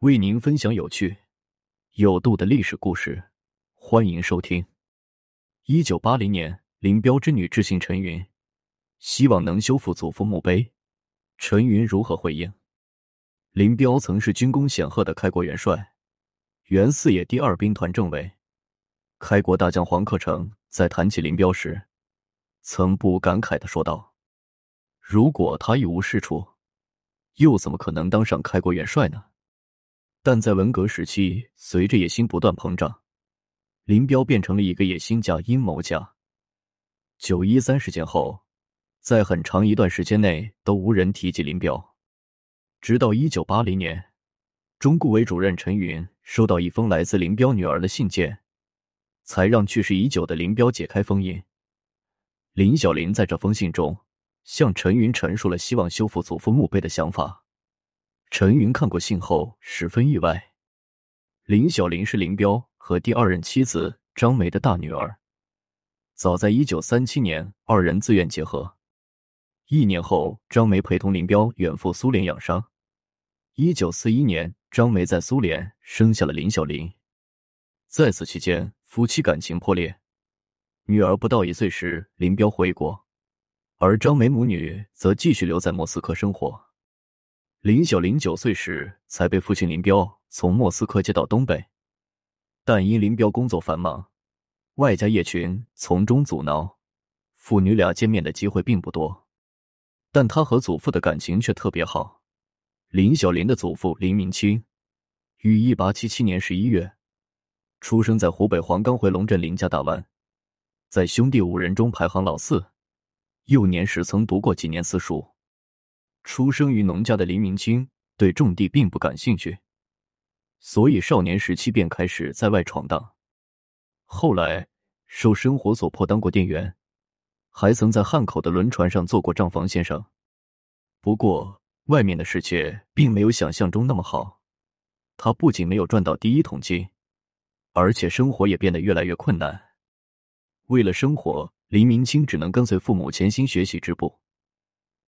为您分享有趣、有度的历史故事，欢迎收听。一九八零年，林彪之女致信陈云，希望能修复祖父墓碑。陈云如何回应？林彪曾是军功显赫的开国元帅，原四野第二兵团政委。开国大将黄克诚在谈起林彪时，曾不无感慨的说道：“如果他一无是处，又怎么可能当上开国元帅呢？”但在文革时期，随着野心不断膨胀，林彪变成了一个野心家、阴谋家。九一三事件后，在很长一段时间内都无人提及林彪，直到一九八零年，中顾委主任陈云收到一封来自林彪女儿的信件，才让去世已久的林彪解开封印。林小林在这封信中向陈云陈述了希望修复祖父墓碑的想法。陈云看过信后十分意外。林小林是林彪和第二任妻子张梅的大女儿。早在一九三七年，二人自愿结合。一年后，张梅陪同林彪远赴苏联养伤。一九四一年，张梅在苏联生下了林小林。在此期间，夫妻感情破裂。女儿不到一岁时，林彪回国，而张梅母女则继续留在莫斯科生活。林小林九岁时才被父亲林彪从莫斯科接到东北，但因林彪工作繁忙，外加叶群从中阻挠，父女俩见面的机会并不多。但他和祖父的感情却特别好。林小林的祖父林明清，于一八七七年十一月出生在湖北黄冈回龙镇林家大湾，在兄弟五人中排行老四，幼年时曾读过几年私塾。出生于农家的林明清对种地并不感兴趣，所以少年时期便开始在外闯荡。后来受生活所迫当过店员，还曾在汉口的轮船上做过账房先生。不过，外面的世界并没有想象中那么好。他不仅没有赚到第一桶金，而且生活也变得越来越困难。为了生活，林明清只能跟随父母潜心学习织布。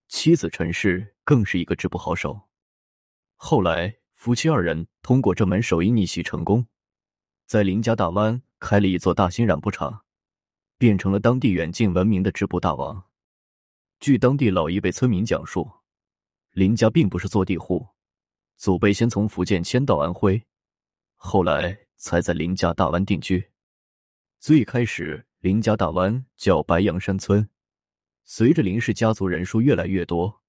妻子陈氏更是一个织布好手。后来，夫妻二人通过这门手艺逆袭成功，在林家大湾开了一座大型染布厂，变成了当地远近闻名的织布大王。据当地老一辈村民讲述，林家并不是坐地户，祖辈先从福建迁到安徽，后来才在林家大湾定居。最开始，林家大湾叫白杨山村。随着林氏家族人数越来越多，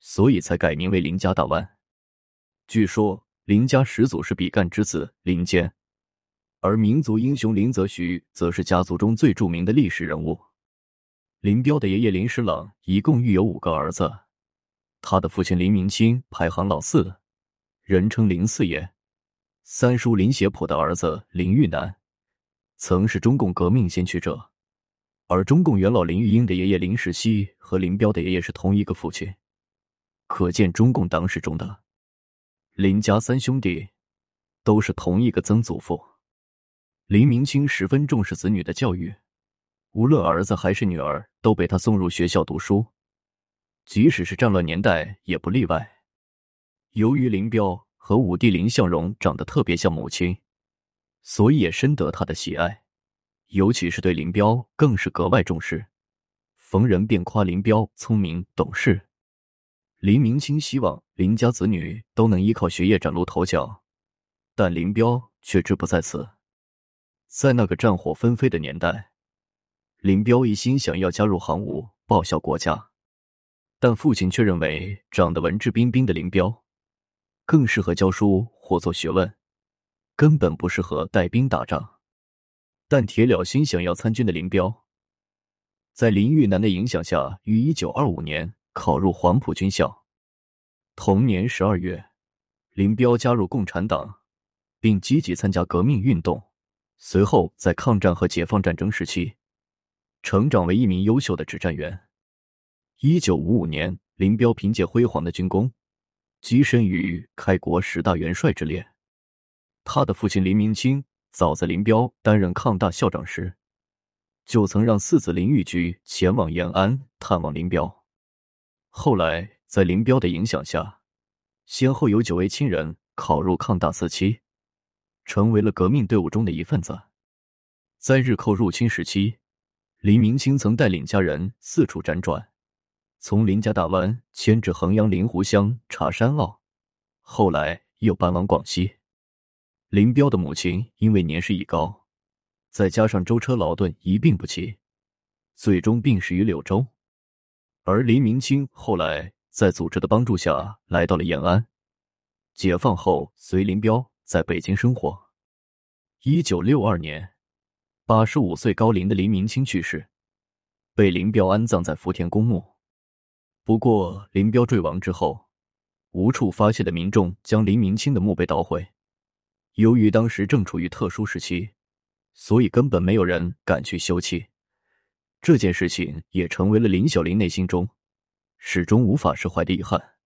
所以才改名为林家大湾。据说林家始祖是比干之子林坚，而民族英雄林则徐则是家族中最著名的历史人物。林彪的爷爷林石朗一共育有五个儿子，他的父亲林明清排行老四，人称林四爷。三叔林协普的儿子林玉南，曾是中共革命先驱者。而中共元老林玉英的爷爷林世熙和林彪的爷爷是同一个父亲，可见中共党史中的林家三兄弟都是同一个曾祖父。林明清十分重视子女的教育，无论儿子还是女儿都被他送入学校读书，即使是战乱年代也不例外。由于林彪和五弟林向荣长得特别像母亲，所以也深得他的喜爱。尤其是对林彪更是格外重视，逢人便夸林彪聪明懂事。林明清希望林家子女都能依靠学业崭露头角，但林彪却志不在此。在那个战火纷飞的年代，林彪一心想要加入行伍，报效国家，但父亲却认为长得文质彬彬的林彪更适合教书或做学问，根本不适合带兵打仗。但铁了心想要参军的林彪，在林玉南的影响下，于一九二五年考入黄埔军校。同年十二月，林彪加入共产党，并积极参加革命运动。随后，在抗战和解放战争时期，成长为一名优秀的指战员。一九五五年，林彪凭借辉煌的军功，跻身于开国十大元帅之列。他的父亲林明清。早在林彪担任抗大校长时，就曾让四子林玉菊前往延安探望林彪。后来，在林彪的影响下，先后有九位亲人考入抗大四期，成为了革命队伍中的一份子。在日寇入侵时期，黎明清曾带领家人四处辗转，从林家大湾迁至衡阳临湖乡茶山坳，后来又搬往广西。林彪的母亲因为年事已高，再加上舟车劳顿一病不起，最终病逝于柳州。而林明清后来在组织的帮助下来到了延安，解放后随林彪在北京生活。一九六二年，八十五岁高龄的林明清去世，被林彪安葬在福田公墓。不过，林彪坠亡之后，无处发泄的民众将林明清的墓碑捣毁。由于当时正处于特殊时期，所以根本没有人敢去休妻。这件事情也成为了林小林内心中始终无法释怀的遗憾。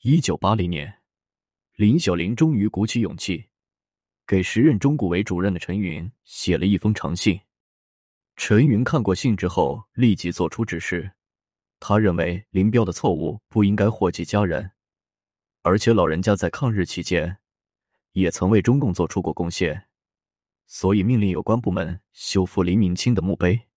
一九八零年，林小林终于鼓起勇气，给时任中顾委主任的陈云写了一封长信。陈云看过信之后，立即做出指示。他认为林彪的错误不应该祸及家人，而且老人家在抗日期间也曾为中共做出过贡献，所以命令有关部门修复黎明清的墓碑。